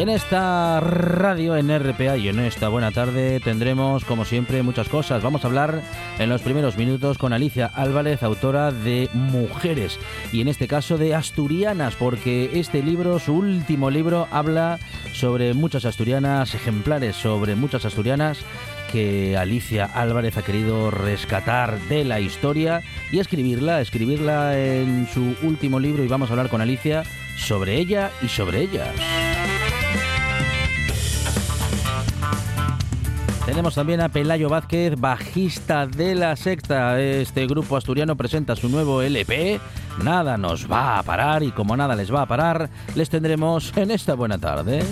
En esta radio, en RPA y en esta buena tarde tendremos, como siempre, muchas cosas. Vamos a hablar en los primeros minutos con Alicia Álvarez, autora de Mujeres, y en este caso de Asturianas, porque este libro, su último libro, habla sobre muchas asturianas, ejemplares sobre muchas asturianas que Alicia Álvarez ha querido rescatar de la historia y escribirla, escribirla en su último libro y vamos a hablar con Alicia sobre ella y sobre ellas. Tenemos también a Pelayo Vázquez, bajista de la secta. Este grupo asturiano presenta su nuevo LP. Nada nos va a parar y como nada les va a parar, les tendremos en esta buena tarde.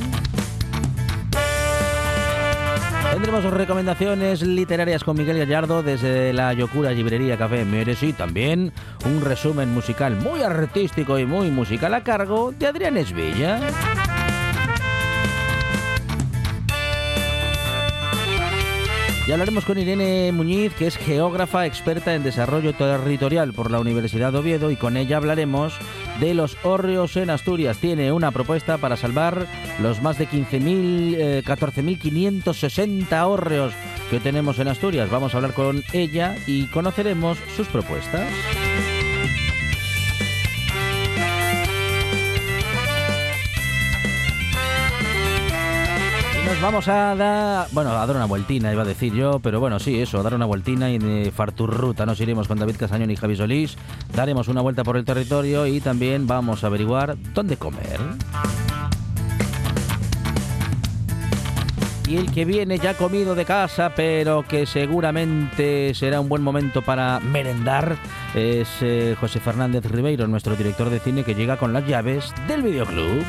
Tendremos recomendaciones literarias con Miguel Gallardo desde la Yocura Librería Café Mieres y también un resumen musical muy artístico y muy musical a cargo de Adrián Esvilla. Y hablaremos con Irene Muñiz, que es geógrafa experta en desarrollo territorial por la Universidad de Oviedo, y con ella hablaremos de los hórreos en Asturias. Tiene una propuesta para salvar los más de 15.000, eh, 14.560 hórreos que tenemos en Asturias. Vamos a hablar con ella y conoceremos sus propuestas. Nos vamos a dar, bueno, a dar una vueltina, iba a decir yo, pero bueno, sí, eso, a dar una vueltina y de Farturruta nos iremos con David Casañón y Javi Solís, daremos una vuelta por el territorio y también vamos a averiguar dónde comer. Y el que viene ya comido de casa, pero que seguramente será un buen momento para merendar, es eh, José Fernández Ribeiro, nuestro director de cine, que llega con las llaves del videoclub.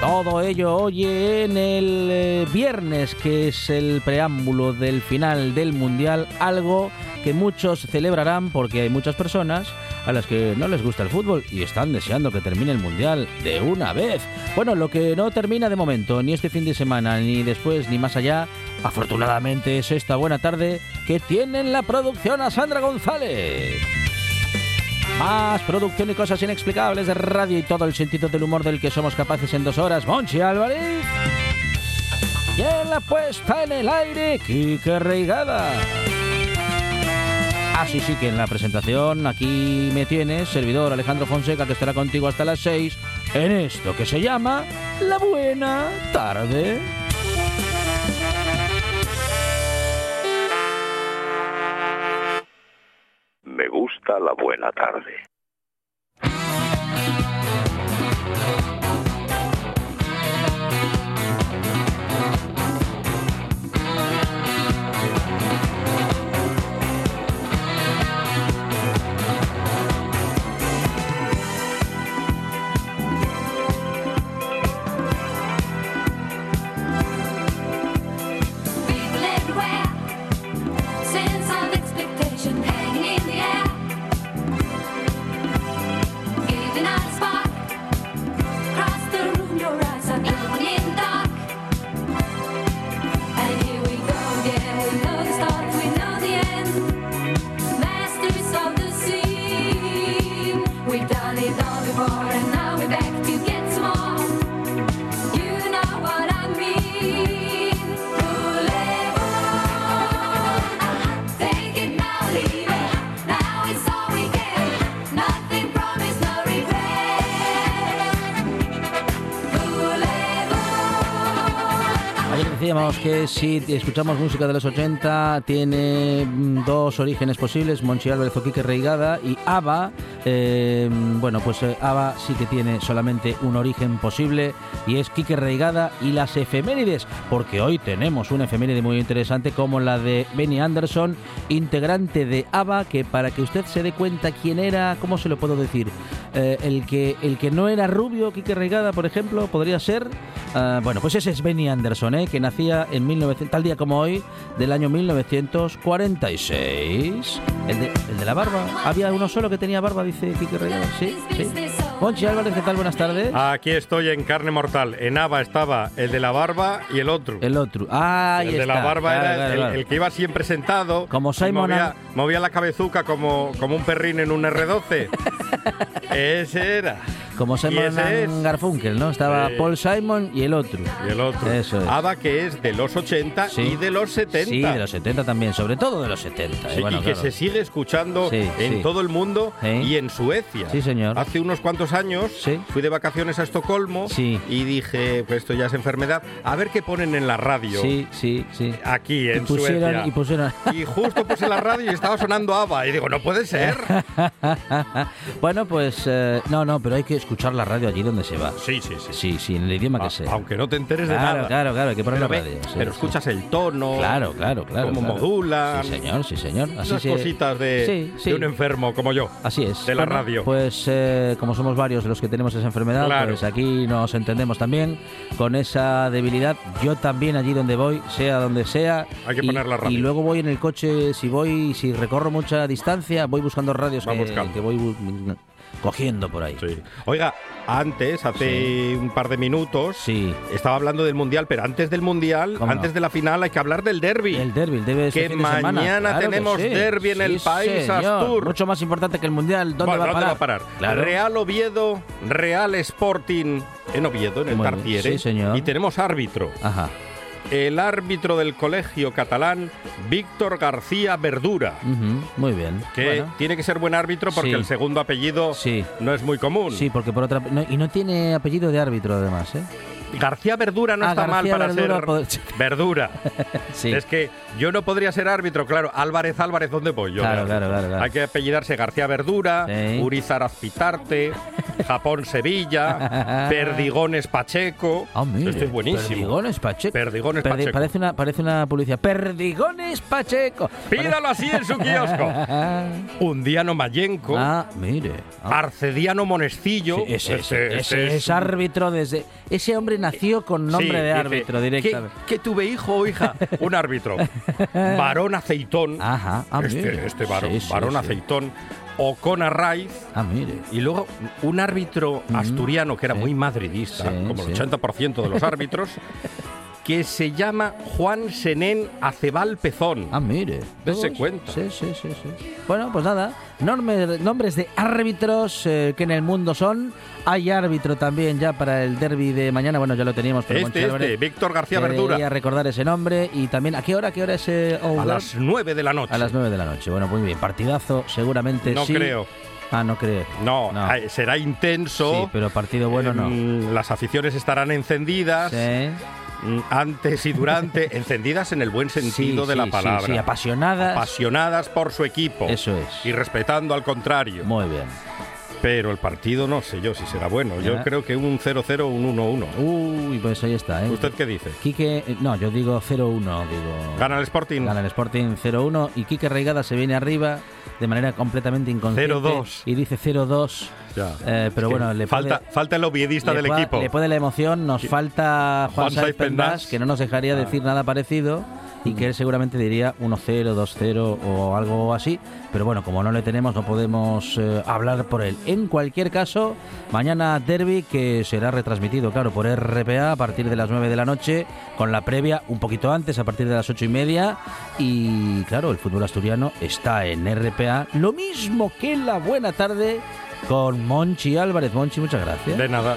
Todo ello hoy en el eh, viernes, que es el preámbulo del final del Mundial, algo que muchos celebrarán porque hay muchas personas a las que no les gusta el fútbol y están deseando que termine el Mundial de una vez. Bueno, lo que no termina de momento, ni este fin de semana, ni después, ni más allá, afortunadamente es esta buena tarde que tienen la producción a Sandra González. Más producción y cosas inexplicables de radio y todo el sentido del humor del que somos capaces en dos horas. Monchi Álvarez. Y en la puesta en el aire, Kike Reigada. Así sí que en la presentación aquí me tienes, servidor Alejandro Fonseca, que estará contigo hasta las 6 en esto que se llama La Buena Tarde. Buena tarde. Que si escuchamos música de los 80 tiene mm, dos orígenes posibles, Monchi Álvarez o Quique Reigada y ABBA, eh, bueno pues eh, ABBA sí que tiene solamente un origen posible y es Quique Reigada y las efemérides, porque hoy tenemos una efeméride muy interesante como la de Benny Anderson, integrante de ABBA, que para que usted se dé cuenta quién era, ¿cómo se lo puedo decir? Eh, el, que, el que no era rubio, Quique Reigada, por ejemplo, podría ser, ah, bueno pues ese es Benny Anderson, ¿eh? que nacía en 1900, tal día como hoy, del año 1946. El de, el de la barba. Había uno solo que tenía barba, dice Quique. Sí, sí. Monchi Álvarez, ¿qué tal? Buenas tardes. Aquí estoy en carne mortal. En Ava estaba el de la barba y el otro. El otro. Ah, el de la barba era el, el, que iba siempre sentado. Como Simon. Movía, movía, la cabezuca como, como un perrín en un R12. Ese era. Como Simon? Garfunkel, ¿no? Estaba. Paul Simon y el otro. Y el otro. Eso es. ABBA que es de los 80 sí. y de los 70. Sí, de los 70 también, sobre todo de los 70. Sí, eh, bueno, y que claro. se sigue escuchando Sí, en todo el mundo y en Suecia. Sí, señor. Hace unos cuantos años Sí. fui de vacaciones a Estocolmo Sí. y dije, pues esto ya es enfermedad, a ver qué ponen en la radio. Sí, sí, sí. Aquí en y pusieron, Suecia. y pusieron. Y justo puse la radio y estaba sonando ABBA. Y digo, no puede ser. bueno, pues eh, no, no, pero hay que escuchar la radio allí donde se va. Sí, sí, sí. Sí, sí, en el idioma que sea. Aunque no te enteres de Claro, nada. claro, claro, hay que poner pero, la ve- radio. sí, pero escuchas el tono. Claro, claro, claro. Cómo claro. modulan. Sí, señor, sí, señor. Así Unas se- cositas de, de un enfermo como yo. Así es. de la Bueno, radio. Pues eh, como somos varios los que tenemos esa enfermedad, Claro. pues aquí nos entendemos también con esa debilidad. Yo también allí donde voy, sea donde sea. Hay que y, poner la radio. Y luego voy en el coche, si voy, si recorro mucha distancia, voy buscando radios que, buscando. que voy cogiendo por ahí. Sí. Oiga, antes, hace un par de minutos, Sí. estaba hablando del Mundial, pero antes del Mundial, ¿Cómo antes no? de la final, hay que hablar del derby. El derby, el derby de este Que fin de semana. mañana Claro que tenemos sí. derbi en el Sí, País señor. Astur. Mucho más importante que el mundial. ¿Dónde, Bueno, va, a parar? Claro. Real Oviedo, Real Sporting en Oviedo, en el bien. Tartiere. Sí, señor. Y tenemos árbitro. Ajá. El árbitro del colegio catalán, Víctor García Verdura. Muy bien. Que Bueno. tiene que ser buen árbitro porque Sí. el segundo apellido Sí. no es muy común. Sí, porque por otra. no, y no tiene apellido de árbitro, además, ¿eh? García Verdura no Ah, está mal para Verdura ser poder- Verdura. Sí. Es que yo no podría ser árbitro, claro. Álvarez Álvarez, ¿dónde voy yo? Claro, claro, claro, claro. Hay que apellidarse García Verdura, Sí. Urizar Azpitarte, Japón Sevilla, Perdigones Pacheco. Ah, mire, Esto es buenísimo. Perdigones Pacheco. Perdigones Perdi- Pacheco. Parece una, parece una publicidad. Perdigones Pacheco. Pídalo así en su kiosco. Undiano Mayenco, ah, mire. Ah, Arcediano Monestillo. sí, ese, Este- ese- este ese es árbitro desde. Ese hombre nació con nombre Sí, de árbitro ¿qué- directamente. ¿Qué, tuve hijo o hija? Un árbitro. Varón Aceitón. Ajá, ah, este, este varón, Sí, sí, varón. Aceitón. Ocona Raiz. Ah, mire. Y luego un árbitro asturiano que era muy madridista, como el sí. 80% de los árbitros, que se llama Juan Senén Acebal Pezón. Ah, mire. Dese cuenta. Sí, sí, sí, sí. Bueno, pues nada. Norme- nombres de árbitros eh, que en el mundo son. Hay árbitro también ya para el derby de mañana. Bueno, ya lo teníamos, pero Monchi Este, Álvarez este, Víctor García Verdura. recordar ese nombre. Y también, ¿a qué hora? ¿A qué hora es eh, A las 9 de la noche. A las 9 de la noche. Bueno, muy bien. Partidazo, seguramente No sí. creo. Ah, no creo. No, No. será intenso. Sí, pero partido bueno no. Mm, Las aficiones estarán encendidas. Sí. Mm, Antes y durante, encendidas en el buen sentido Sí, de la palabra. Sí, sí, apasionadas. Apasionadas por su equipo. Eso es. Y respetando al contrario. Muy bien. Pero el partido no sé yo si será bueno. Yo creo que un 0-0 un 1-1. Uy, pues ahí está, ¿eh? ¿Usted qué dice? Quique, eh, no, yo digo 0-1, digo. ¿Gana el Sporting? Gana el Sporting 0-1 y Quique Reigada se viene arriba de manera completamente inconsciente. 0-2. Y dice 0-2. Ya. Eh, pero Es que bueno, le falta, puede, falta el oviedista le del puede- equipo. Le puede la emoción. Nos falta Juan, Juan Pendas. que no nos dejaría Ah. decir nada parecido y que él seguramente diría 1-0, 2-0 o algo así. Pero bueno, como no le tenemos, no podemos eh, hablar por él. En cualquier caso, mañana derby que será retransmitido, claro, por RPA a partir de las 9 de la noche, con la previa un poquito antes, a partir de las 8 y media. Y claro, el fútbol asturiano está en RPA, lo mismo que la buena tarde con Monchi Álvarez. Monchi, muchas gracias. De nada.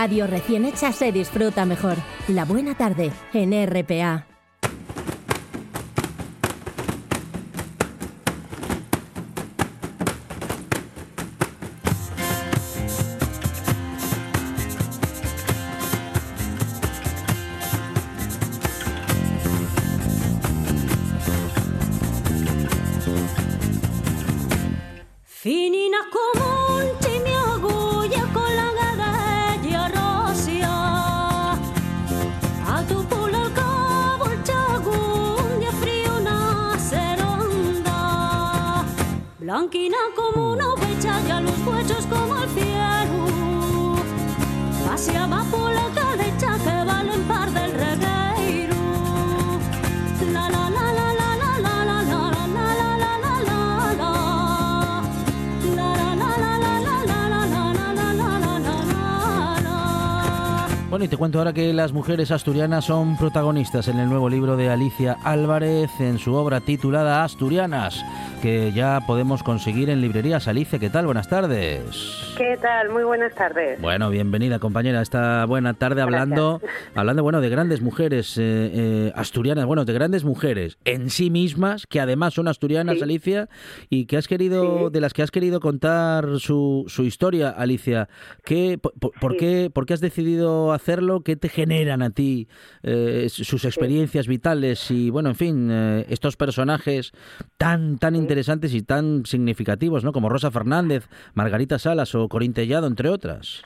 Radio recién hecha se disfruta mejor. La buena tarde en RPA. Cuento ahora que las mujeres asturianas son protagonistas en el nuevo libro de Alicia Álvarez en su obra titulada Asturianas, que ya podemos conseguir en librerías. Alicia, ¿qué tal? Buenas tardes. ¿Qué tal? Muy buenas tardes. Bueno, bienvenida compañera esta buena tarde hablando, hablando bueno, de grandes mujeres eh, eh, asturianas, bueno, de grandes mujeres en sí mismas, que además son asturianas, Sí. Alicia, y que has querido, Sí. de las que has querido contar su, su historia, Alicia. ¿Qué, por, por- por Sí. qué, por qué has decidido hacerlo? ¿Qué te generan a ti eh, sus experiencias vitales y, bueno, en fin, estos personajes tan, tan interesantes y tan significativos, ¿no? Como Rosa Fernández, Margarita Salas o Corín Tellado, entre otras.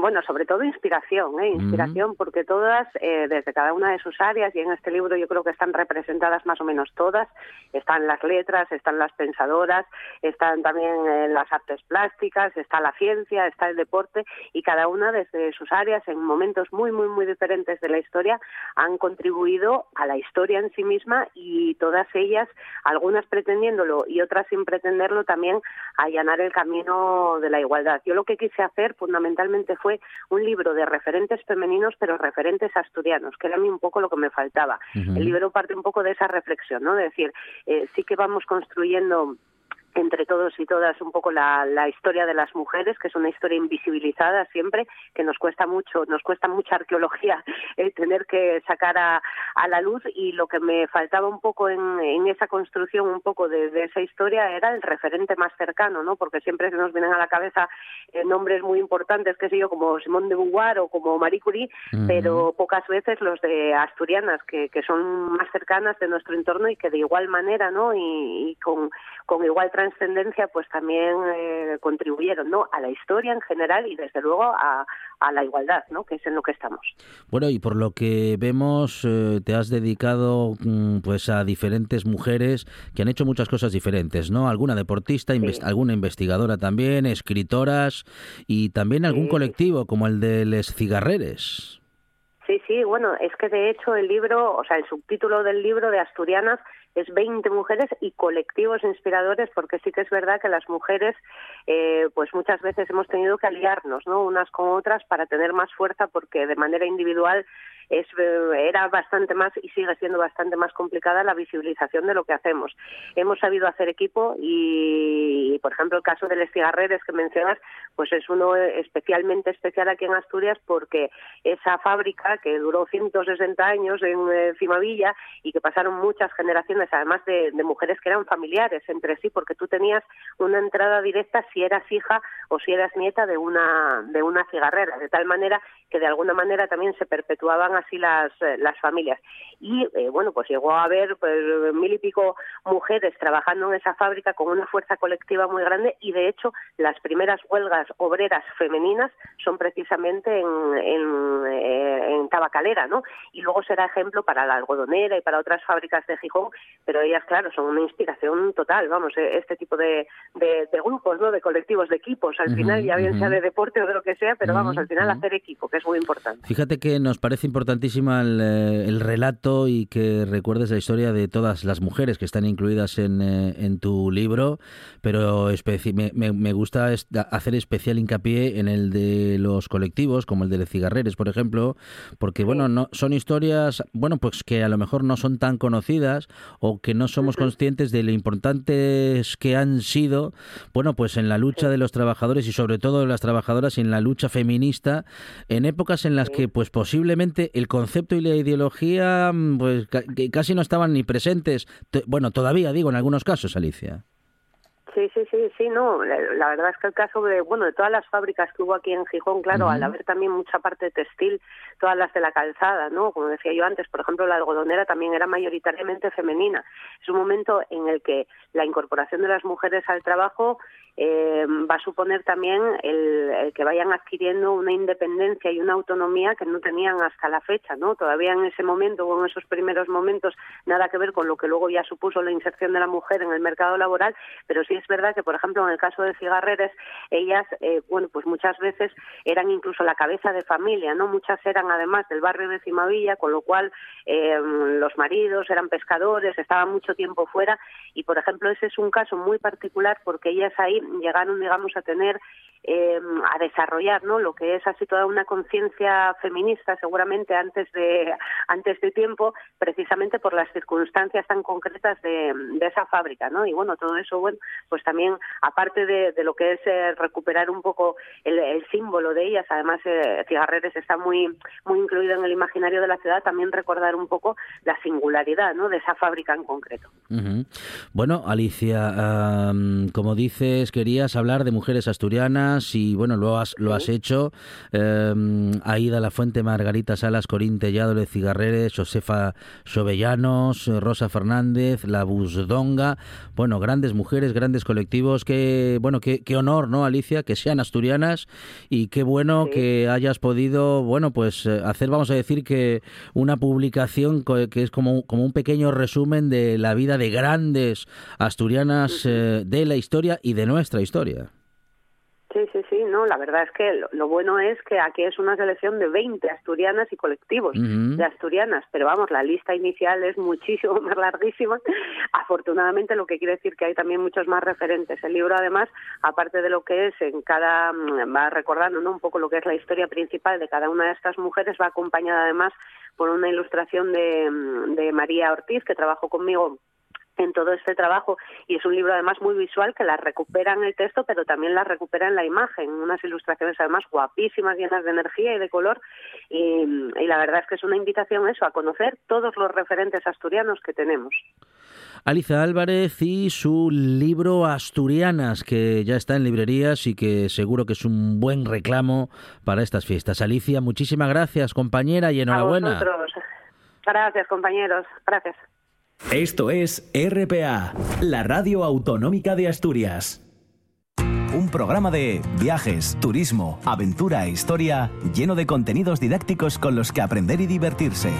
Bueno, sobre todo inspiración, ¿eh? inspiración, porque todas, eh, desde cada una de sus áreas, y en este libro yo creo que están representadas más o menos todas, están las letras, están las pensadoras, están también eh, las artes plásticas, está la ciencia, está el deporte, y cada una desde sus áreas, en momentos muy, muy, muy diferentes de la historia, han contribuido a la historia en sí misma y todas ellas, algunas pretendiéndolo y otras sin pretenderlo, también allanar el camino de la igualdad. Yo lo que quise hacer fundamentalmente fue un libro de referentes femeninos, pero referentes asturianos, que era a mí un poco lo que me faltaba. El libro parte un poco de esa reflexión, ¿no? De decir, eh, sí que vamos construyendo entre todos y todas un poco la, la historia de las mujeres, que es una historia invisibilizada siempre, que nos cuesta mucho, nos cuesta mucha arqueología el tener que sacar a, a la luz y lo que me faltaba un poco en, en esa construcción un poco de, de esa historia era el referente más cercano, ¿no? Porque siempre se nos vienen a la cabeza eh, nombres muy importantes, qué sé yo, como Simone de Beauvoir o como Marie Curie, pero pocas veces los de asturianas, que, que son más cercanas de nuestro entorno y que de igual manera, ¿no? Y, y con, con igual trascendencia, pues también eh, contribuyeron, ¿no? A la historia en general y desde luego a, a la igualdad, ¿no? Que es en lo que estamos. Bueno, y por lo que vemos, eh, te has dedicado mm, pues a diferentes mujeres que han hecho muchas cosas diferentes, ¿no? Alguna deportista, alguna investigadora también, escritoras y también algún Sí. colectivo como el de Les Cigarreres. Sí, sí, bueno, es que de hecho el libro, o sea, el subtítulo del libro de Asturianas es 20 mujeres y colectivos inspiradores, porque sí que es verdad que las mujeres, eh, pues muchas veces hemos tenido que aliarnos, ¿no? Unas con otras para tener más fuerza, porque de manera individual es, eh, era bastante más y sigue siendo bastante más complicada la visibilización de lo que hacemos. Hemos sabido hacer equipo y, por ejemplo, el caso de Les Cigarreres que mencionas, pues es uno especialmente especial aquí en Asturias porque esa fábrica que duró 160 años en eh, Cimavilla y que pasaron muchas generaciones, además de, de mujeres que eran familiares entre sí, porque tú tenías una entrada directa si eras hija o si eras nieta de una de una cigarrera, de tal manera que de alguna manera también se perpetuaban así las, eh, las familias. Y eh, bueno, pues llegó a haber pues, mil y pico mujeres trabajando en esa fábrica con una fuerza colectiva muy grande y de hecho las primeras huelgas obreras femeninas son precisamente en, en, eh, en Tabacalera, ¿no? Y luego será ejemplo para la algodonera y para otras fábricas de Gijón, pero ellas, claro, son una inspiración total, vamos, este tipo de, de, de grupos, ¿no? De colectivos, de equipos, al final, ya bien sea de deporte o de lo que sea, pero vamos, al final hacer equipo, que es muy importante. Fíjate que nos parece importante importantísima el, eh, el relato y que recuerdes la historia de todas las mujeres que están incluidas en, eh, en tu libro, pero me, me- me gusta hacer especial hincapié en el de los colectivos, como el de Cigarreres, por ejemplo, porque bueno, no son historias, bueno, pues que a lo mejor no son tan conocidas o que no somos conscientes de lo importantes que han sido, bueno, pues en la lucha de los trabajadores y sobre todo de las trabajadoras y en la lucha feminista en épocas en las que pues posiblemente el concepto y la ideología mm, pues casi no estaban ni presentes, bueno, todavía digo en algunos casos, Alicia. Sí, sí, sí, sí, no. La, la verdad es que el caso de, bueno, de todas las fábricas que hubo aquí en Gijón, claro, al haber también mucha parte textil, todas las de la calzada, ¿no? Como decía yo antes, por ejemplo, la algodonera también era mayoritariamente femenina. Es un momento en el que la incorporación de las mujeres al trabajo eh, va a suponer también el, que vayan adquiriendo una independencia y una autonomía que no tenían hasta la fecha, ¿no? Todavía en ese momento o en esos primeros momentos nada que ver con lo que luego ya supuso la inserción de la mujer en el mercado laboral, pero sí es verdad que, por ejemplo, en el caso de cigarreres, ellas, eh, bueno, pues muchas veces eran incluso la cabeza de familia, ¿no? Muchas eran además del barrio de Cimavilla, con lo cual eh, los maridos eran pescadores, estaban mucho tiempo fuera y, por ejemplo, ese es un caso muy particular porque ellas ahí llegaron, digamos, a tener eh, a desarrollar no lo que es así toda una conciencia feminista seguramente antes de antes de tiempo precisamente por las circunstancias tan concretas de, de esa fábrica no y bueno todo eso bueno pues también aparte de, de lo que es eh, recuperar un poco el, el símbolo de ellas además eh, Cigarreres está muy muy incluido en el imaginario de la ciudad también recordar un poco la singularidad no de esa fábrica en concreto. Bueno, Alicia, am, como dices, querías hablar de mujeres asturianas y bueno, lo has, lo has hecho. Em, Aida La Fuente, Margarita Salas, Corín Tellado, Le Cigarreres, Josefa Sobellanos, eh, Rosa Fernández, La Busdonga. Bueno, grandes mujeres, grandes colectivos. Qué, bueno, qué, qué honor, ¿no, Alicia? Que sean asturianas y qué bueno Sí. que hayas podido, bueno, pues eh, hacer, vamos a decir, que una publicación que es como, como un pequeño resumen de la vida de grandes asturianas eh, de la historia y de nuestra historia. Sí, sí, sí, no, la verdad es que lo, lo bueno es que aquí es una selección de 20 asturianas y colectivos de asturianas, pero vamos, la lista inicial es muchísimo más larguísima. Afortunadamente, lo que quiere decir que hay también muchos más referentes. El libro, además, aparte de lo que es en cada, mm, va recordando ¿no? un poco lo que es la historia principal de cada una de estas mujeres, va acompañada además por una ilustración de, mm, de María Ortiz, que trabajó conmigo en todo este trabajo. Y es un libro además muy visual que la recupera en el texto pero también la recupera en la imagen. Unas ilustraciones además guapísimas llenas de energía y de color. Y, y la verdad es que es una invitación eso a conocer todos los referentes asturianos que tenemos. Alicia Álvarez y su libro Asturianas, que ya está en librerías y que seguro que es un buen reclamo para estas fiestas. Alicia, muchísimas gracias, compañera, y a enhorabuena. vosotros. Gracias compañeros. Gracias Esto es RPA, la radio autonómica de Asturias. Un programa de viajes, turismo, aventura e historia lleno de contenidos didácticos con los que aprender y divertirse.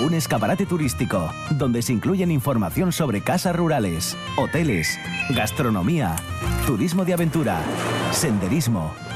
Un escaparate turístico donde se incluyen información sobre casas rurales, hoteles, gastronomía, turismo de aventura, senderismo,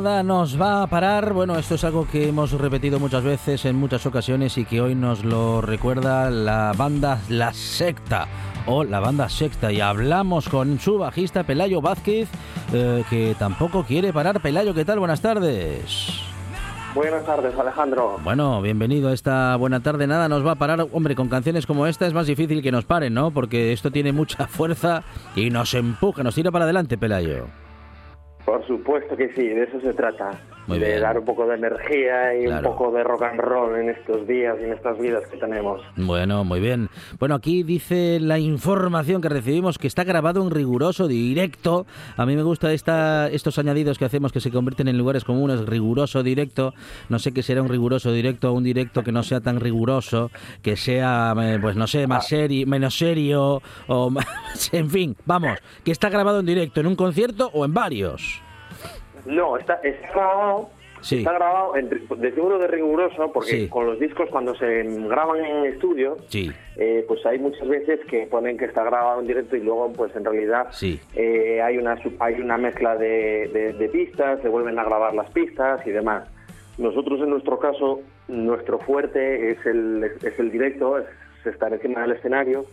Nada nos va a parar. Bueno, esto es algo que hemos repetido muchas veces en muchas ocasiones y que hoy nos lo recuerda la banda La Secta o la banda Secta. Y hablamos con su bajista Pelayo Vázquez, eh, que tampoco quiere parar. Pelayo, ¿qué tal? Buenas tardes. Buenas tardes, Alejandro. Bueno, bienvenido a esta buena tarde. Nada nos va a parar. Hombre, con canciones como esta es más difícil que nos paren, ¿no? Porque esto tiene mucha fuerza y nos empuja, nos tira para adelante, Pelayo. Por supuesto que sí, de eso se trata. Muy de bien. dar un poco de energía y Claro. un poco de rock and roll en estos días y en estas vidas que tenemos. Bueno, muy bien. Bueno, aquí dice la información que recibimos que está grabado en riguroso directo. A mí me gusta esta, estos añadidos que hacemos que se convierten en lugares comunes, riguroso directo. No sé qué será un riguroso directo o un directo que no sea tan riguroso, que sea, eh, pues no sé, más serio, menos serio, o más- en fin, vamos, que está grabado en directo, en un concierto o en varios. No, está, está grabado. Sí. Está grabado, en, ri- decimos de riguroso, porque Sí. con los discos cuando se graban en estudio, Sí, eh, pues hay muchas veces que ponen que está grabado en directo y luego pues en realidad eh, hay una hay una mezcla de, de- de pistas, se vuelven a grabar las pistas y demás. Nosotros en nuestro caso, nuestro fuerte es el, es el directo, es estar encima del escenario.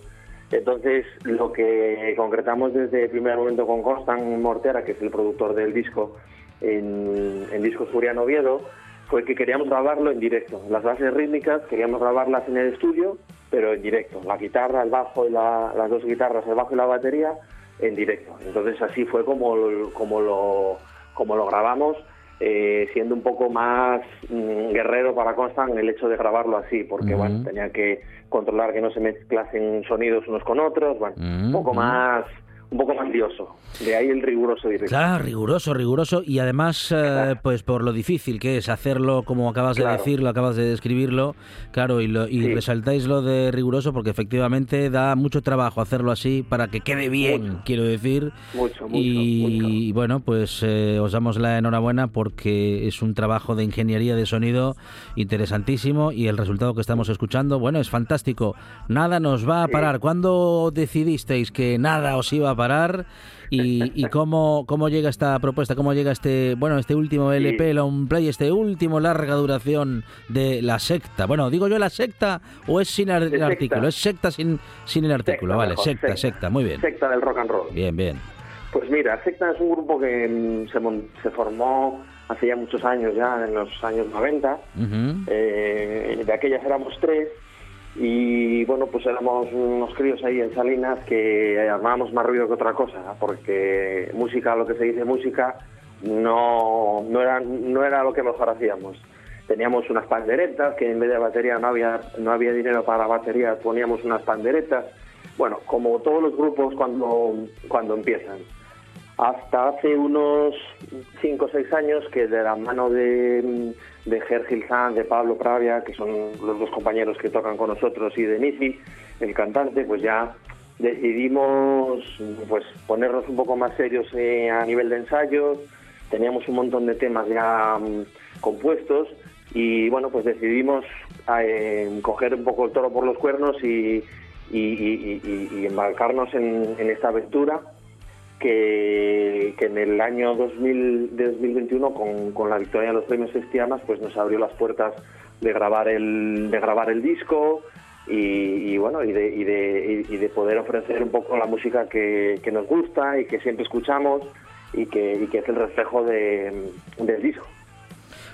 Entonces, lo que concretamos desde el primer momento con Constan Mortera, que es el productor del disco, en, en Discos Furiano Oviedo, fue que queríamos grabarlo en directo. Las bases rítmicas queríamos grabarlas en el estudio, pero en directo. La guitarra, el bajo y la- las dos guitarras, el bajo y la batería, en directo. Entonces así fue como, como, lo, como lo grabamos, eh, siendo un poco más mm, guerrero para Constant el hecho de grabarlo así, porque Ujú. bueno, tenía que controlar que no se mezclasen sonidos unos con otros, bueno, un poco más un poco más lioso. De ahí el riguroso directo. Claro, riguroso, riguroso y además, eh, pues por lo difícil que es hacerlo, como acabas de Claro. decirlo, acabas de describirlo, claro, y, lo, y Sí. resaltáis lo de riguroso porque efectivamente da mucho trabajo hacerlo así para que quede bien, Mucho. quiero decir. Mucho, mucho, y bueno, pues eh, os damos la enhorabuena porque es un trabajo de ingeniería de sonido interesantísimo y el resultado que estamos escuchando, bueno, es fantástico. Nada nos va a Sí. parar. ¿Cuándo decidisteis que nada os iba a parar? ¿Y, y cómo, cómo llega esta propuesta? ¿Cómo llega este, bueno, este último LP, long play, este último larga duración de la secta? Bueno, digo yo la secta o es sin ar- el secta. artículo, es secta sin, sin el artículo, Secta, vale, mejor, secta, secta. secta, muy bien. Secta del rock and roll. Bien, bien. Pues mira, Secta es un grupo que mm, se, se formó hace ya muchos años, ya en los años 90. Ujú. Eh, de aquellas éramos tres y bueno, pues éramos unos críos ahí en Salinas que armábamos más ruido que otra cosa, porque música, lo que se dice música, no, no, era, no era lo que mejor hacíamos. Teníamos unas panderetas, que en vez de batería no había, no había dinero para batería, poníamos unas panderetas. Bueno, como todos los grupos cuando, cuando empiezan hasta hace unos 5 o 6 años que de la mano de, de Ger Gilzán, de Pablo Pravia, que son los dos compañeros que tocan con nosotros, y de Nizi, el cantante, pues ya decidimos pues ponernos un poco más serios eh, a nivel de ensayos, teníamos un montón de temas ya mm, compuestos y bueno, pues decidimos eh, coger un poco el toro por los cuernos y, embarcarnos en esta aventura que, en el año 2000, de 2021 con, con la victoria de los premios Estiamas pues nos abrió las puertas de grabar el de grabar el disco y, y, bueno y de, y, de, y- de poder ofrecer un poco la música que, nos gusta y que siempre escuchamos y que, que es el reflejo de, del disco.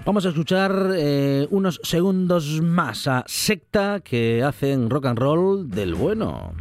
Vamos a escuchar eh, unos segundos más a Secta que hacen rock and roll del bueno.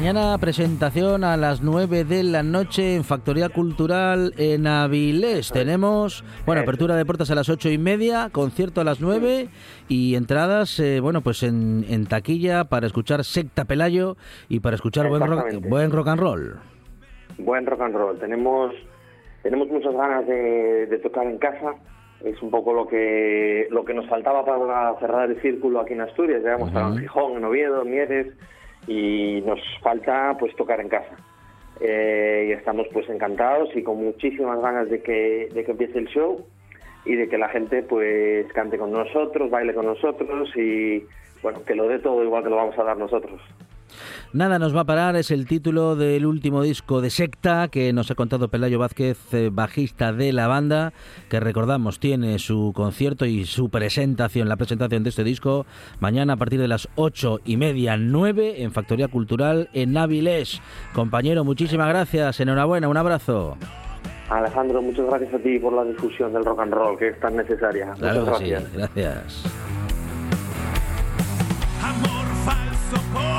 Mañana presentación a las 9 de la noche en Factoría Cultural en Avilés. Tenemos, bueno, apertura de puertas a las ocho y media, concierto a las 9 y entradas, eh, bueno, pues en, en taquilla para escuchar Secta Pelayo y para escuchar buen rock, buen rock and roll. Buen rock and roll. Tenemos, tenemos muchas ganas de, de tocar en casa. Es un poco lo que lo que nos faltaba para cerrar el círculo aquí en Asturias. Hemos estado en Gijón, en Oviedo, en Mieres y nos falta pues tocar en casa. Eh, y estamos pues encantados y con muchísimas ganas de que, de que empiece el show y de que la gente pues cante con nosotros, baile con nosotros y bueno, que lo dé todo igual que lo vamos a dar nosotros. Nada nos va a parar es el título del último disco de Secta que nos ha contado Pelayo Vázquez, eh, bajista de la banda, que recordamos tiene su concierto y su presentación, la presentación de este disco, mañana a partir de las ocho y media, nueve, en Factoría Cultural en Avilés. Compañero, muchísimas gracias, enhorabuena, un abrazo. Alejandro, muchas gracias a ti por la difusión del rock and roll que es tan necesaria. Claro muchas que sí, gracias. gracias. Amor falso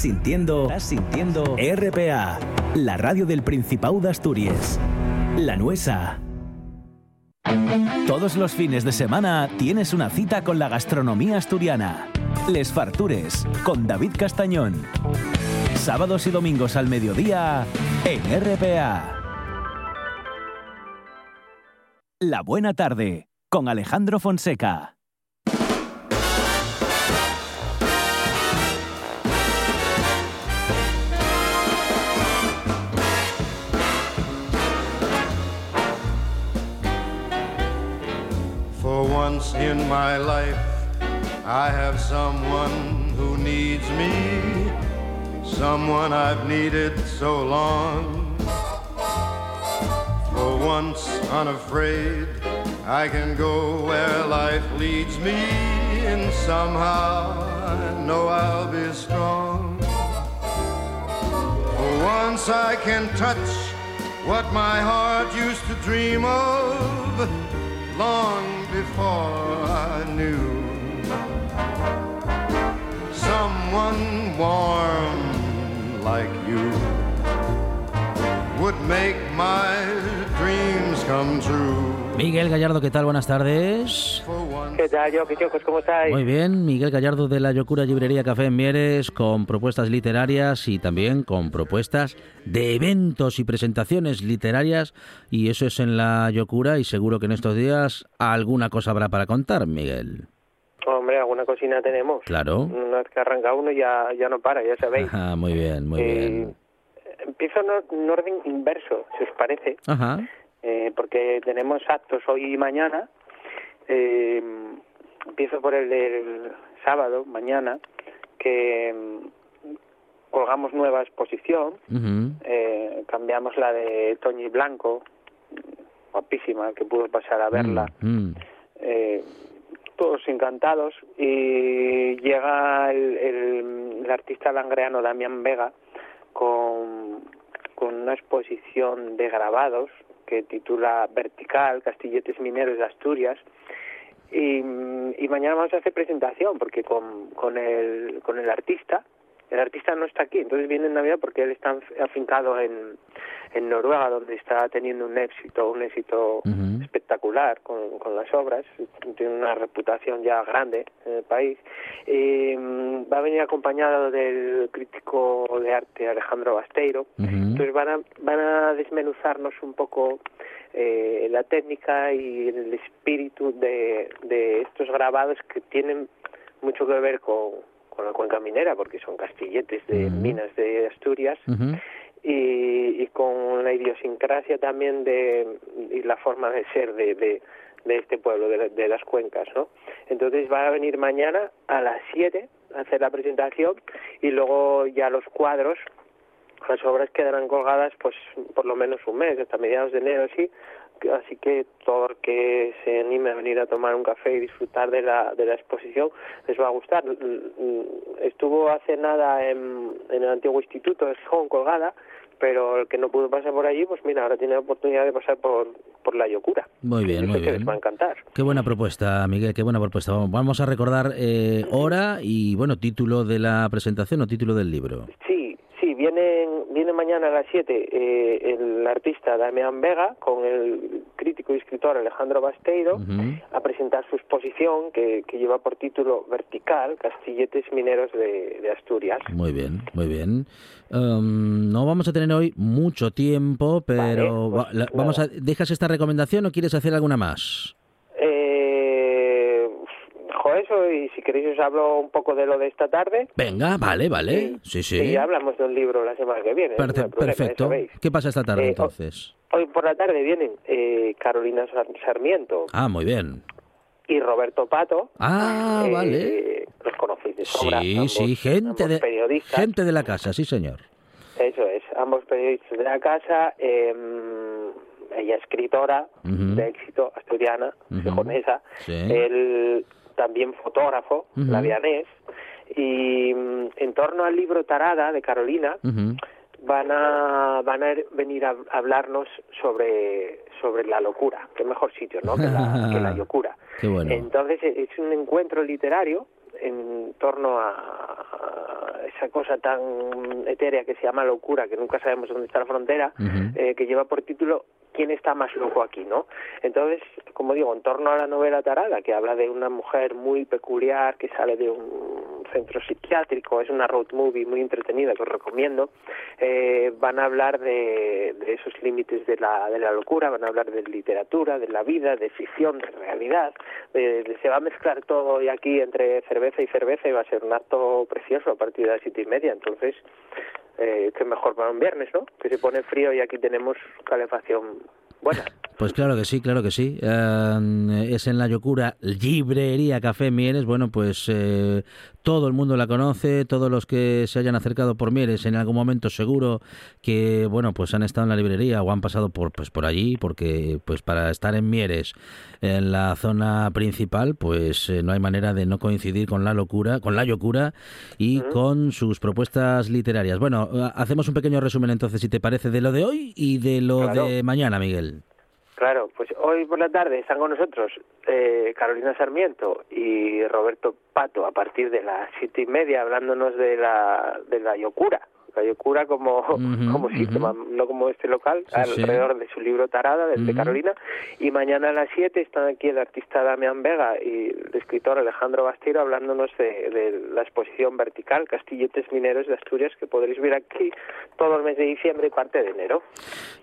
sintiendo, estás sintiendo RPA, la radio del Principado de Asturias. La Nuesa. Todos los fines de semana tienes una cita con la gastronomía asturiana. Les Fartures, con David Castañón. Sábados y domingos al mediodía en RPA. La Buena Tarde, con Alejandro Fonseca. Once in my life, I have someone who needs me, someone I've needed so long. For once unafraid, I can go where life leads me, and somehow I know I'll be strong. For once I can touch what my heart used to dream of long before I knew someone warm like you would make my dreams come true. Miguel Gallardo, ¿qué tal? Buenas tardes. ¿Qué tal, yo? ¿Qué chicos? ¿Cómo estáis? Muy bien, Miguel Gallardo de la Yocura Librería Café en Mieres, con propuestas literarias y también con propuestas de eventos y presentaciones literarias. Y eso es en la Yocura y seguro que en estos días alguna cosa habrá para contar, Miguel. Hombre, alguna cocina tenemos. Claro. Una vez que arranca uno ya, ya no para, ya sabéis. Ajá, muy bien, muy Eh, bien. Empiezo en orden inverso, si os parece, Ajá. Eh, porque tenemos actos hoy y mañana. Eh, empiezo por el del sábado, mañana, que mm, colgamos nueva exposición. Eh, cambiamos la de Toñi Blanco, guapísima, que pudo pasar a verla. Mm. Eh, todos encantados y llega el, el- el artista langreano Damián Vega con, con una exposición de grabados que titula Vertical, Castilletes Mineros de Asturias. Y, y mañana vamos a hacer presentación porque con, con, el, con el artista el artista no está aquí, entonces viene en Navidad porque él está afincado en, en Noruega, donde está teniendo un éxito, un éxito espectacular con, con las obras, tiene una reputación ya grande en el país. Y, mm, va a venir acompañado del crítico de arte Alejandro Basteiro, entonces van a, van a desmenuzarnos un poco eh, la técnica y el espíritu de, de estos grabados que tienen mucho que ver con, con la cuenca minera, porque son castilletes de minas de Asturias, y, y con la idiosincrasia también de y la forma de ser de, de, de este pueblo, de, de las cuencas, ¿no? Entonces va a venir mañana a las 7 a hacer la presentación y luego ya los cuadros, las obras quedarán colgadas pues por lo menos un mes, hasta mediados de enero, sí. Así que todo el que se anime a venir a tomar un café y disfrutar de la, de la exposición les va a gustar. Estuvo hace nada en, en el antiguo instituto de Gijón colgada, pero el que no pudo pasar por allí, pues mira, ahora tiene la oportunidad de pasar por, por la Yocura. Muy bien, muy que les bien. va a encantar. Qué buena propuesta, Miguel, qué buena propuesta. Vamos- a recordar eh, hora y, bueno, título de la presentación o título del libro. Sí, sí, viene, viene mañana a las 7 eh, el artista Damián Vega con el crítico y escritor Alejandro Basteiro a presentar su exposición que, que lleva por título Vertical, Castilletes Mineros de, de Asturias. Muy bien, muy bien. Um, no vamos a tener hoy mucho tiempo, pero pues va- la- vamos a dejas esta recomendación o quieres hacer alguna más. Eso, y si queréis os hablo un poco de lo de esta tarde. Venga, vale, vale. Sí, sí. Y hablamos del libro la semana que viene. no Perfe- problema, ya perfecto. ¿Qué pasa esta tarde Eh, entonces? Hoy por la tarde vienen eh, Carolina Sar- Sarmiento Ah, muy bien. y Roberto Pato. Ah, Eh, vale. Los conocéis de sobra. Sí, ambos- sí, gente de gente de la casa, sí, señor. Eso es, ambos periodistas de la casa. eh, ella escritora Ujú. de éxito, asturiana, Ujú. gijonesa. Sí. Él también fotógrafo, Ujú. labianés. Y mm, en torno al libro Tarada de Carolina, van a van a venir a hablarnos sobre sobre la locura qué mejor sitio no que la, que la locura bueno. entonces es un encuentro literario en torno a esa cosa tan etérea que se llama locura que nunca sabemos dónde está la frontera eh, que lleva por título quién está más loco aquí no entonces como digo en torno a la novela Tarada que habla de una mujer muy peculiar que sale de un centro psiquiátrico es una road movie muy entretenida que os recomiendo eh, van a hablar de, de esos límites de la, de la locura, van a hablar de literatura, de la vida, de ficción, de realidad. de- de- se va a mezclar todo y aquí entre cerveza y cerveza y va a ser un acto precioso a partir de las siete y media. Entonces, eh, qué mejor para un viernes, ¿no? Que se pone frío y aquí tenemos calefacción buena. Pues claro que sí, claro que sí. Eh, es en la Yocura Librería Café Mieres. Bueno, pues eh, todo el mundo la conoce, todos los que se hayan acercado por Mieres en algún momento seguro que, bueno, pues han estado en la librería o han pasado por, pues, por allí, porque pues para estar en Mieres, en la zona principal, pues eh, no hay manera de no coincidir con la locura, con la Yocura y con sus propuestas literarias. Bueno, hacemos un pequeño resumen entonces, si te parece, de lo de hoy y de lo Claro. de mañana, Miguel. Claro, pues hoy por la tarde están con nosotros eh, Carolina Sarmiento y Roberto Pato a partir de las siete y media hablándonos de la de la Yocura, la Yocura como, como sistema, no como este local, Sí, sí. alrededor de su libro Tarada, del de Ujú. Carolina. Y mañana a las siete están aquí el artista Damián Vega y el escritor Alejandro Bastiro hablándonos de, de la exposición vertical Castilletes Mineros de Asturias que podréis ver aquí todo el mes de diciembre y parte de enero.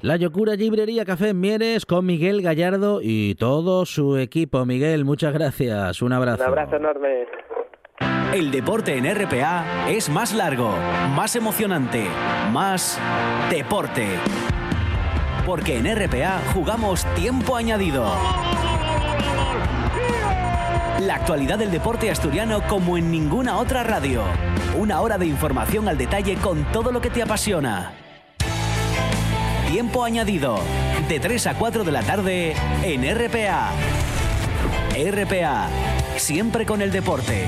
La Yocura Librería Café en Mieres con Miguel Gallardo y todo su equipo. Miguel, muchas gracias. Un abrazo. Un abrazo enorme. El deporte en RPA es más largo, más emocionante, más deporte. Porque en RPA jugamos tiempo añadido. La actualidad del deporte asturiano como en ninguna otra radio. Una hora de información al detalle con todo lo que te apasiona. Tiempo añadido. De 3 a 4 de la tarde en RPA. RPA. Siempre con el deporte.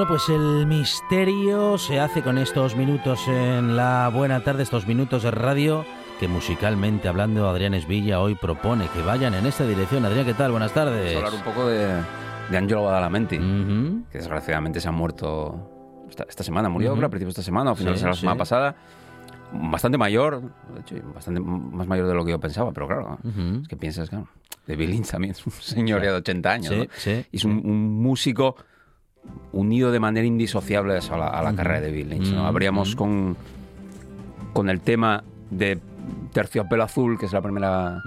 Bueno, pues el misterio se hace con estos minutos en la buena tarde, estos minutos de radio que musicalmente hablando Adrián Esvilla hoy propone que vayan en esta dirección. Adrián, ¿qué tal? Buenas tardes. Vamos a hablar un poco de, de Angelo Badalamenti, que desgraciadamente se ha muerto esta, esta semana. Murió, Ujú. creo, a principios de esta semana o a finales Sí, de la sí. semana pasada. Bastante mayor, de hecho, bastante más mayor de lo que yo pensaba, pero claro, Ujú. es que piensas, claro, David Lynch también es un señor ya de 80 años, Sí, ¿no? sí, Y es un, un músico unido de manera indisociable a la, a la carrera de David Lynch. ¿no? Habríamos con, con el tema de Terciopelo Azul, que es la primera,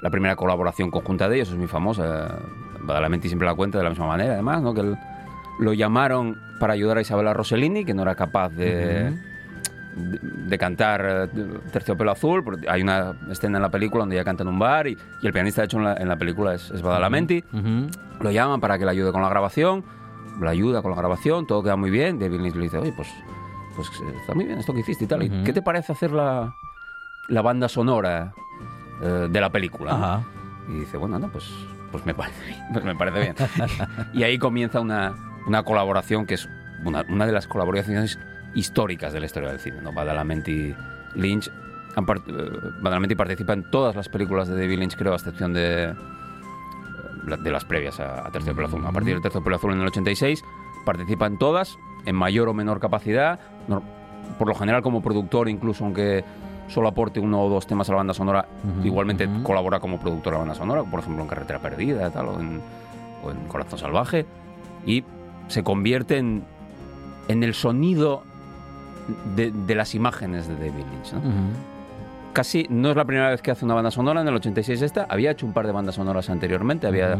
la primera colaboración conjunta de ellos, es muy famosa. Badalamenti siempre la cuenta de la misma manera, además, ¿no? que él- lo llamaron para ayudar a Isabella Rossellini, que no era capaz de, de, de cantar eh, Terciopelo Azul. porque Hay una escena en la película donde ella canta en un bar y, y el pianista, de hecho, en la, en la película es, es Badalamenti. Lo llaman para que le ayude con la grabación, lo ayuda con la grabación, todo queda muy bien. David Lynch le dice, oye, pues, pues eh, está muy bien esto que hiciste y tal. ¿Y Ujú. ¿Qué te parece hacer la, la banda sonora eh, de la película? no?". Ajá. Y dice, bueno, no, pues, pues, me, parece, pues me parece bien. y ahí comienza una, una colaboración que es una, una de las colaboraciones históricas de la historia del cine. ¿no? Badalamenti Lynch. eh, Badalamenti participa en todas las películas de David Lynch, creo, a excepción de, la- de las previas a, a Terciopelo Azul. A partir de Terciopelo Azul en el 86, participa en todas, en mayor o menor capacidad, no- por lo general como productor, incluso aunque solo aporte uno o dos temas a la banda sonora, Ujú, igualmente colabora como productor a la banda sonora, por ejemplo en Carretera Perdida tal, o, en, o en Corazón Salvaje, y se convierte en, en el sonido de, de las imágenes de David Lynch. ¿no? Casi no es la primera vez que hace una banda sonora, en el 86 esta, había hecho un par de bandas sonoras anteriormente, había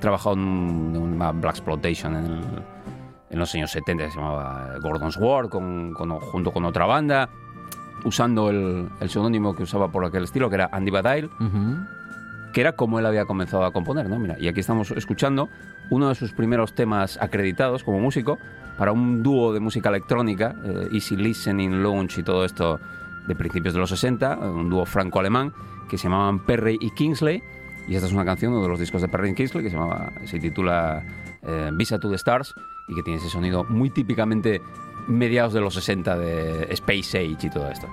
trabajado en, un- en una Black Exploitation en, el- en los años 70 que se llamaba Gordon's War, con, con- junto con otra banda, usando el, el seudónimo que usaba por aquel estilo, que era Andy Badile, que era como él había comenzado a componer, ¿no? Mira, y aquí estamos escuchando uno de sus primeros temas acreditados como músico para un dúo de música electrónica, eh, Easy Listening, Launch y todo esto de principios de los 60, eh, un dúo franco-alemán que se llamaban Perry y Kingsley. Y esta es una canción, uno de los discos de Perry y Kingsley, que se, llamaba, se titula eh, Visa to the Stars y que tiene ese sonido muy típicamente mediados de los 60 de Space Age y todo esto.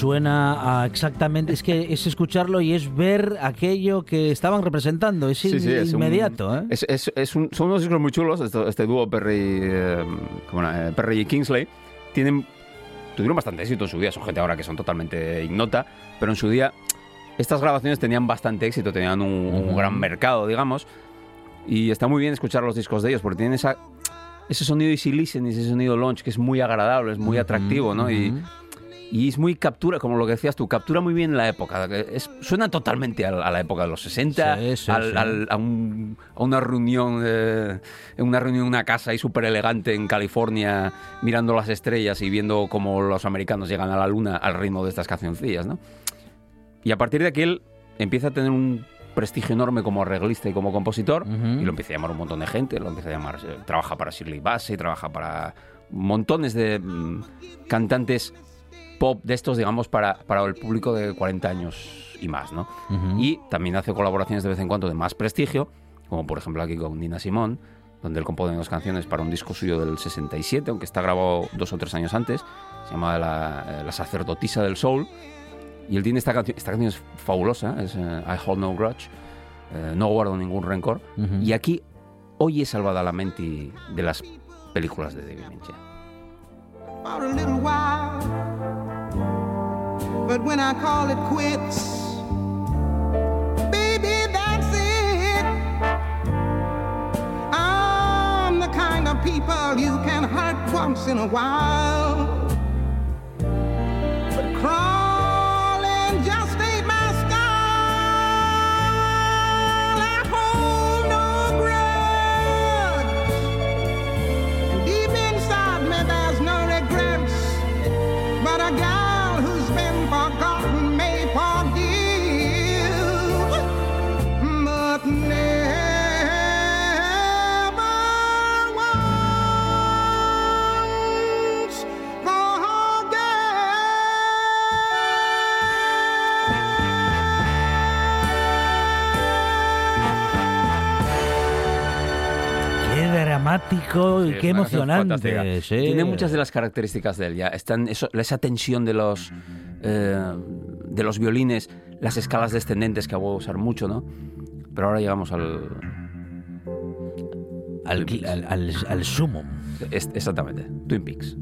Suena a exactamente, es que es escucharlo y es ver aquello que estaban representando, es, in- es un- inmediato. ¿eh? es- es- es un- son unos discos muy chulos, esto- este dúo Perry, eh. Eh, Perry y Kingsley. Tienen, tuvieron bastante éxito en su día, son gente ahora que son totalmente ignota, pero en su día estas grabaciones tenían bastante éxito, tenían un, un Ujú. gran mercado, digamos. Y está muy bien escuchar los discos de ellos, porque tienen esa, ese sonido easy listening, ese sonido launch que es muy agradable, es muy atractivo, ¿no? Y, y es muy captura, como lo que decías tú, captura muy bien la época. Es, suena totalmente a, a la época de los 60, Sí, sí, al- sí. al- a, un- a una reunión, eh, una reunión en una casa ahí súper elegante en California, mirando las estrellas y viendo cómo los americanos llegan a la luna al ritmo de estas cancioncillas, ¿no? Y a partir de aquí él empieza a tener un prestigio enorme como arreglista y como compositor y lo empieza a llamar un montón de gente, lo empieza a llamar, eh, trabaja para Shirley Bassey, trabaja para montones de mm, cantantes pop de estos, digamos, para, para el público de 40 años y más, ¿no? Y también hace colaboraciones de vez en cuando de más prestigio, como por ejemplo aquí con Nina Simón, donde él compone dos canciones para un disco suyo del 67, aunque está grabado dos o tres años antes, se llama La, eh, La sacerdotisa del soul, y él tiene esta canción, esta canción es fabulosa, es eh, I Hold No Grudge, eh, no guardo ningún rencor, y aquí hoy es salvada la mente de las películas de David Lynch. But when I call it quits, baby, that's it. I'm the kind of people you can hurt once in a while. Qué y emocionante. sí. Tiene muchas de las características de él ya. Están eso- esa tensión de los, eh, de los violines, las escalas descendentes que voy a usar mucho, ¿no? Pero ahora llegamos al... Al, al, al, al sumum. Es- exactamente, Twin Peaks.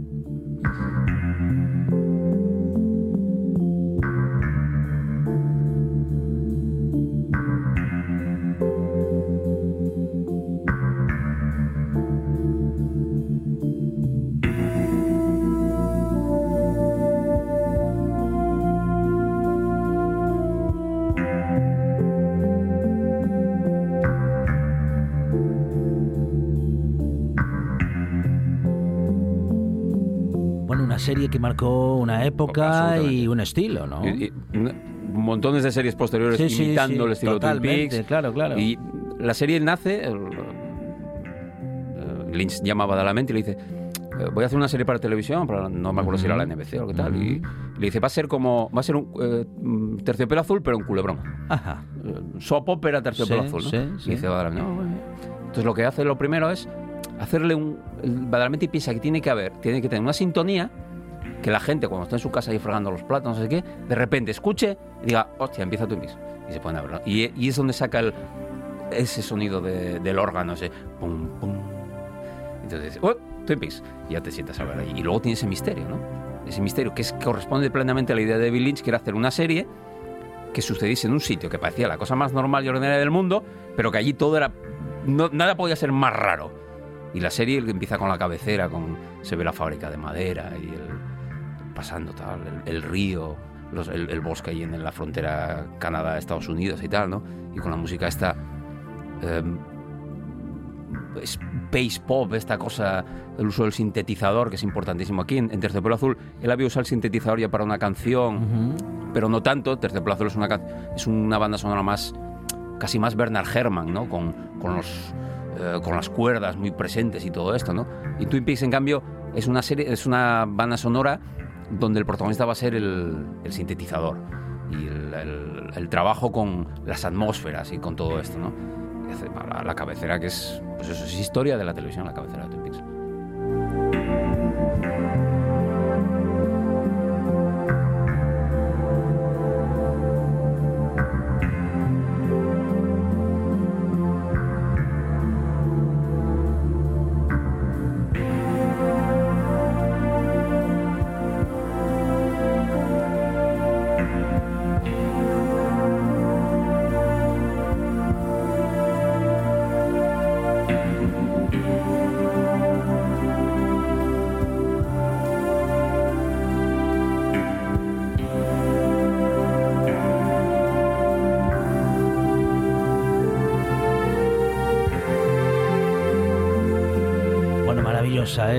Marcó una época y un estilo, ¿no? Y- y un- montones de series posteriores Sí, sí, imitando sí, el estilo Twin Peaks. claro, claro. Y la serie nace, el- eh, Lynch llama a Badalamenti y le dice, eh, voy a hacer una serie para televisión, para, no me acuerdo si era la NBC o qué tal, y le dice, va a ser como, va a ser un eh, mm, terciopelo azul, pero un culebrón. Ajá. Eh, Soap opera terciopelo Sí, azul, ¿no? sí, Y sí. dice Badalamenti, "No, bueno". Entonces lo que hace lo primero es hacerle un... Badalamenti piensa que tiene que haber, tiene que tener una sintonía que la gente cuando está en su casa ahí fregando los platos, no sé qué, de repente escuche y diga, hostia, empieza Twin Peaks. Y se a verlo. Y, es donde saca ese sonido de- del órgano, ese pum, pum. Entonces oh, Twin Peaks. Ya te sientas a ver ahí. Y luego tiene ese misterio, ¿no? Ese misterio que es, corresponde plenamente a la idea de David Lynch, que era hacer una serie que sucediese en un sitio que parecía la cosa más normal y ordinaria del mundo, pero que allí todo era... no- nada podía ser más raro. Y la serie empieza con la cabecera, con se ve la fábrica de madera y el pasando tal, el, el río, los- el, el bosque ahí en la frontera Canadá-Estados Unidos y tal, ¿no? Y con la música esta em, space pop, esta cosa, el uso del sintetizador, que es importantísimo aquí. En, en Terciopelo Azul, él había usado el sintetizador ya para una canción, pero no tanto. Terciopelo Azul es una, es una banda sonora más, casi más Bernard Herrmann, ¿no? Con, con los, eh, con las cuerdas muy presentes y todo esto, ¿no? Y Twin Peaks, en cambio, es una serie, es una banda sonora donde el protagonista va a ser el, sintetizador y el, trabajo con las atmósferas y con todo esto, ¿no? La, la cabecera que es, pues eso es historia de la televisión, la cabecera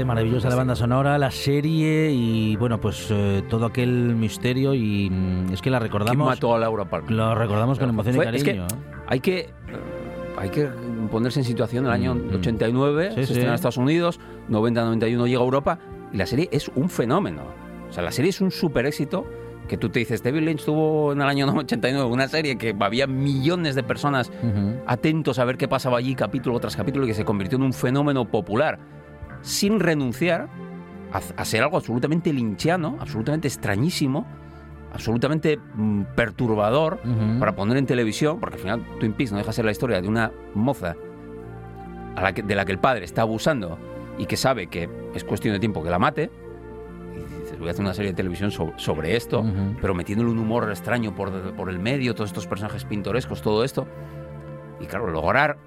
¿eh? Maravillosa la banda sonora, la serie y, bueno, pues eh, todo aquel misterio y mm, es que la recordamos... ¿Quién mató a Laura Palmer? Lo recordamos con emoción y Fue- es que cariño. ¿eh? hay que eh, hay que ponerse en situación el año 89 Mm, Sí, se estrena en Estados Unidos 90-91 llega a Europa y la serie es un fenómeno o sea la serie es un super éxito que tú te dices David Lynch tuvo en el año 89 una serie que había millones de personas Ujú. atentos a ver qué pasaba allí capítulo tras capítulo y que se convirtió en un fenómeno popular sin renunciar a, a ser algo absolutamente linchiano, absolutamente extrañísimo, absolutamente mm, perturbador Ujú. para poner en televisión, porque al final Twin Peaks no deja de ser la historia de una moza a la que- de la que el padre está abusando y que sabe que es cuestión de tiempo que la mate. Y dices, voy a hacer una serie de televisión so- sobre esto, Ujú. pero metiéndole un humor extraño por, por el medio, todos estos personajes pintorescos, todo esto. Y claro, lograr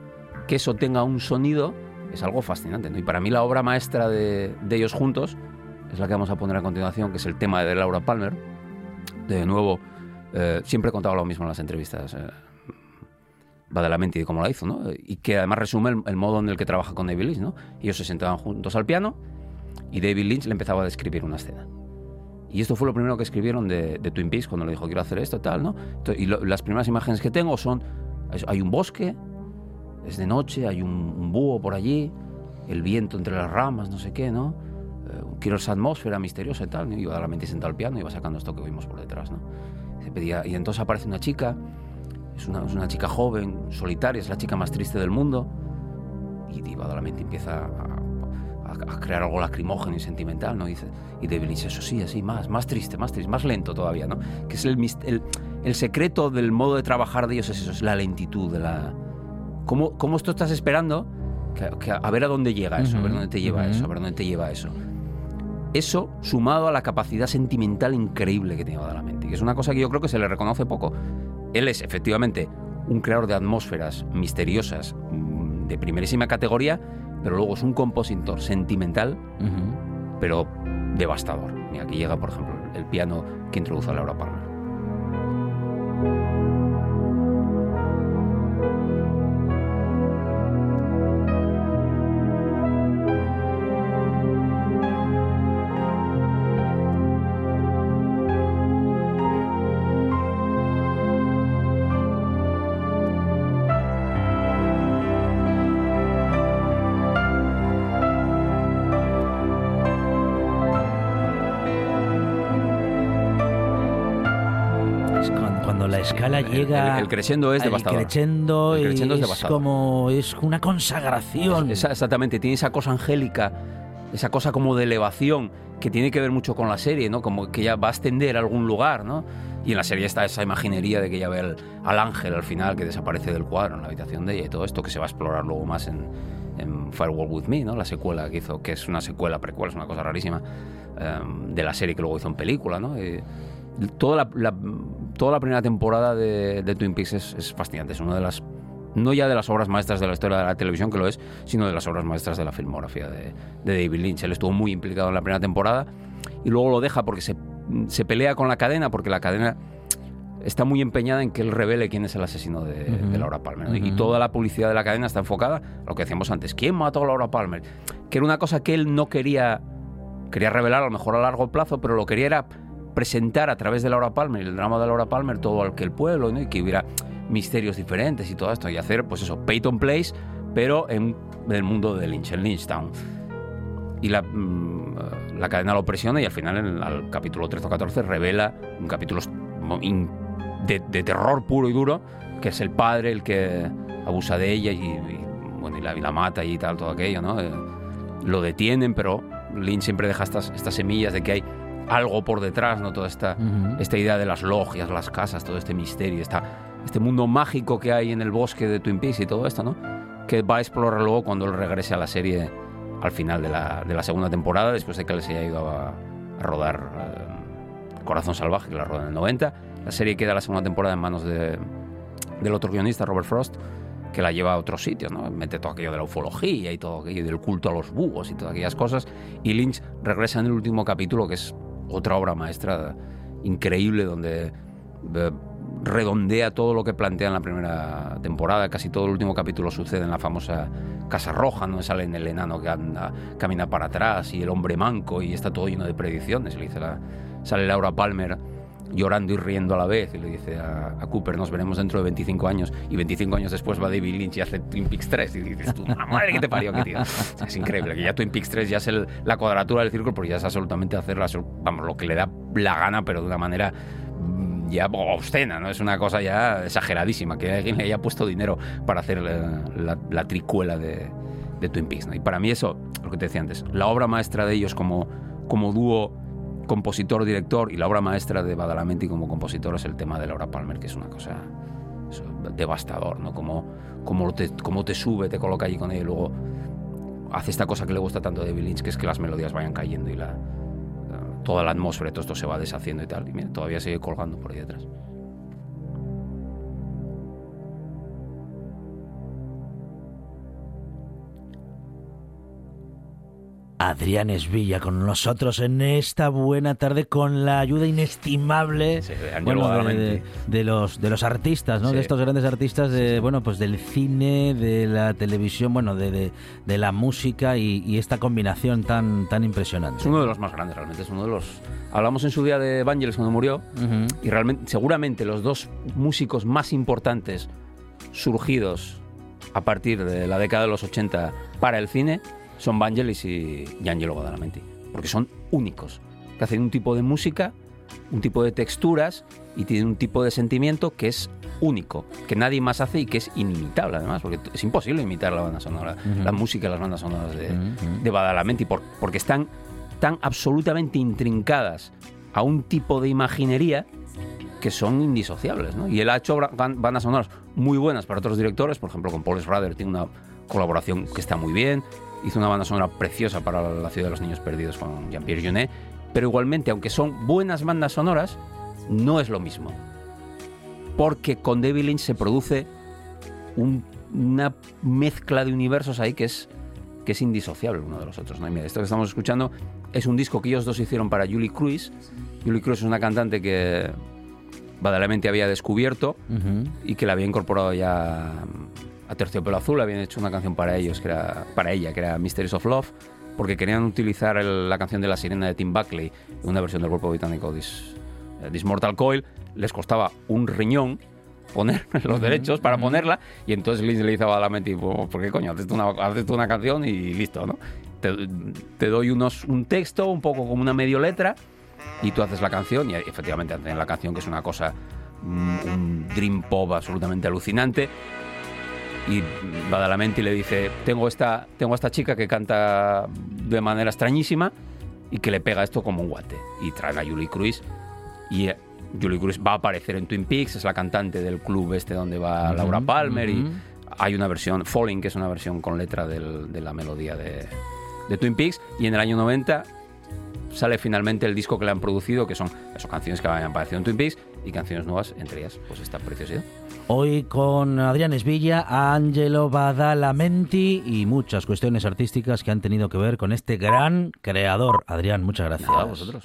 que eso tenga un sonido es algo fascinante. ¿no? Y para mí la obra maestra de, de ellos juntos es la que vamos a poner a continuación, que es el tema de Laura Palmer. De nuevo, eh, siempre he contado lo mismo en las entrevistas. Eh, Badalamenti de cómo la hizo, ¿no? Y que además resume el, modo en el que trabaja con David Lynch, ¿no? Ellos se sentaban juntos al piano y David Lynch le empezaba a describir una escena. Y esto fue lo primero que escribieron de, de Twin Peaks cuando le dijo quiero hacer esto, tal, ¿no? Y las primeras imágenes que tengo son, hay un bosque, es de noche, hay un, un búho por allí, el viento entre las ramas, no sé qué, ¿no? Eh, quiero esa atmósfera misteriosa y tal, ¿no? Iba a la mente sentado al piano y iba sacando esto que vimos por detrás, ¿no? Se pedía, y entonces aparece una chica, es una, chica joven, solitaria, es la chica más triste del mundo, y Divadamente empieza a, a- a crear algo lacrimógeno y sentimental, ¿no? Y, dice, y David Lynch, eso sí, así, más, más triste, más triste, más lento todavía, ¿no? Que es el, el, el secreto del modo de trabajar de ellos, es eso, es la lentitud, de la... ¿Cómo, cómo esto estás esperando? Que, que a ver a dónde llega eso, a ver dónde te lleva eso, a ver dónde te lleva eso. Eso sumado a la capacidad sentimental increíble que tiene Badalamenti, que es una cosa que yo creo que se le reconoce poco. Él es efectivamente un creador de atmósferas misteriosas mm, de primerísima categoría, pero luego es un compositor sentimental, pero devastador. Y aquí llega, por ejemplo, el piano que introduce a Laura Palmer. Llega. el- el crescendo es devastador. crescendo El crescendo es es devastador. como. Es una consagración. Exactamente, tiene esa cosa angélica, esa cosa como de elevación que tiene que ver mucho con la serie, ¿no? Como que ya va a ascender a algún lugar, ¿no? Y en la serie está esa imaginería de que ya ve al, al ángel al final que desaparece del cuadro en la habitación de ella y todo esto que se va a explorar luego más en, en Firewall With Me, ¿no? La secuela que hizo, que es una secuela precuela, es una cosa rarísima, em, de la serie que luego hizo en película, ¿no? Y toda, la, la- toda la primera temporada de, de Twin Peaks es, es fascinante, es una de las no ya de las obras maestras de la historia de la televisión, que lo es, sino de las obras maestras de la filmografía de, de David Lynch. Él estuvo muy implicado en la primera temporada y luego lo deja porque se, se pelea con la cadena, porque la cadena está muy empeñada en que él revele quién es el asesino de, Ujú. de Laura Palmer. ¿no? Y Ujú. toda la publicidad de la cadena está enfocada a lo que decíamos antes. ¿Quién mató a Laura Palmer? Que era una cosa que él no quería, quería revelar a lo mejor a largo plazo, pero lo quería era presentar a través de Laura Palmer el drama de Laura Palmer todo al que el pueblo y que hubiera misterios diferentes y todo esto y hacer pues eso Peyton Place pero en el mundo de Lynch en Lynchtown y la, mm, la cadena lo presiona y al final en el capítulo 13 o 14 revela un capítulo de, terror puro y duro que es el padre el que abusa de ella y, y, bueno, y la mata y tal todo aquello ¿no? Eh, lo detienen pero Lynch siempre deja estas, estas semillas de que hay algo por detrás, ¿no? Toda esta, Ujú. esta idea de las logias, las casas, todo este misterio, esta, este mundo mágico que hay en el bosque de Twin Peaks y todo esto, ¿no? Que va a explorar luego cuando él regrese a la serie al final de la, de la segunda temporada, después de que se haya ido a, a rodar eh, Corazón Salvaje, que la roda en el 90. La serie queda la segunda temporada en manos de, del otro guionista, Robert Frost, que la lleva a otros sitios, ¿no? Mete todo aquello de la ufología y todo aquello del culto a los búhos y todas aquellas cosas. Y Lynch regresa en el último capítulo, que es otra obra maestra increíble, donde eh, redondea todo lo que plantea en la primera temporada. Casi todo el último capítulo sucede en la famosa Casa Roja, donde sale el enano que anda, camina para atrás y el hombre manco y está todo lleno de predicciones. Le dice la- sale Laura Palmer llorando y riendo a la vez y le dice a, a Cooper nos veremos dentro de 25 años y 25 años después va David Lynch y hace Twin Peaks 3 y dices tú, "La madre que te parió que tío es increíble que ya Twin Peaks 3 ya es el- la cuadratura del círculo porque ya es absolutamente hacer la- vamos, lo que le da la gana pero de una manera mm, ya obscena, ¿no? Es una cosa ya exageradísima, que alguien le haya puesto dinero para hacer la, la- la tricuela de, de Twin Peaks, ¿no? Y para mí eso, lo que te decía antes, la obra maestra de ellos como, como dúo compositor-director y la obra maestra de Badalamenti como compositor es el tema de Laura Palmer, que es una cosa devastador, ¿no? Como, como, te, como te sube, te coloca allí con ella y luego hace esta cosa que le gusta tanto a David Lynch, que es que las melodías vayan cayendo y la, toda la atmósfera, todo esto se va deshaciendo y tal. Y mira, todavía sigue colgando por ahí detrás. Adrián Esvilla con nosotros en esta buena tarde con la ayuda inestimable de Ángel bueno, de, Badalamenti. de- de los de los artistas, ¿no? Sí. De estos grandes artistas de bueno, pues del cine, de la televisión, bueno, de, de- la música y, y esta combinación tan tan impresionante. Es uno de los más grandes, realmente. Es uno de los. Hablamos en su día de Vangelis cuando murió. Y realmente, seguramente, los dos músicos más importantes surgidos a partir de la década de los 80 para el cine son Vangelis y, Angelo Badalamenti. Porque son únicos. Que hacen un tipo de música, un tipo de texturas y tienen un tipo de sentimiento que es único, que nadie más hace y que es inimitable además, porque es imposible imitar la banda sonora, la música y las bandas sonoras de, de Badalamenti, por- porque están tan absolutamente intrincadas a un tipo de imaginería que son indisociables. ¿no? Y él ha hecho bandas sonoras muy buenas para otros directores, por ejemplo, con Paul Schrader tiene una colaboración que está muy bien, hizo una banda sonora preciosa para La ciudad de los niños perdidos con Jean-Pierre Jeunet, pero igualmente, aunque son buenas bandas sonoras, no es lo mismo. Porque con David Lynch se produce un- una mezcla de universos ahí que es, que es indisociable uno de los otros. ¿no? Mira, esto que estamos escuchando es un disco que ellos dos hicieron para Julie Cruise. Julie Cruise es una cantante que Badalamenti había descubierto y que la había incorporado ya a Terciopelo Azul. Habían hecho una canción para ellos, que era para ella, que era Mysteries of Love, porque querían utilizar el- la canción de la sirena de Tim Buckley, una versión del grupo británico This, eh, This Mortal Coil. Les costaba un riñón poner los derechos para ponerla y entonces Lynch le dice a Badalamenti, "Pues, ¿por qué coño? Haces tú una, haces tú una canción y listo, ¿no? Te, te doy unos, un texto, un poco como una medio letra y tú haces la canción y efectivamente hacen la canción que es una cosa, un, un dream pop absolutamente alucinante. Y Badalamenti le dice, tengo esta, tengo esta chica que canta de manera extrañísima y que le pega esto como un guante y traen a Julie Cruise y eh, Julie Cruise va a aparecer en Twin Peaks, es la cantante del club este donde va Laura Palmer y hay una versión, Falling, que es una versión con letra del- de la melodía de, de Twin Peaks. Y en el año 90 sale finalmente el disco que le han producido, que son esas canciones que habían aparecido en Twin Peaks y canciones nuevas, entre ellas pues esta preciosidad. Hoy con Adrián Esvilla, Angelo Badalamenti y muchas cuestiones artísticas que han tenido que ver con este gran creador. Adrián, muchas gracias. A vosotros.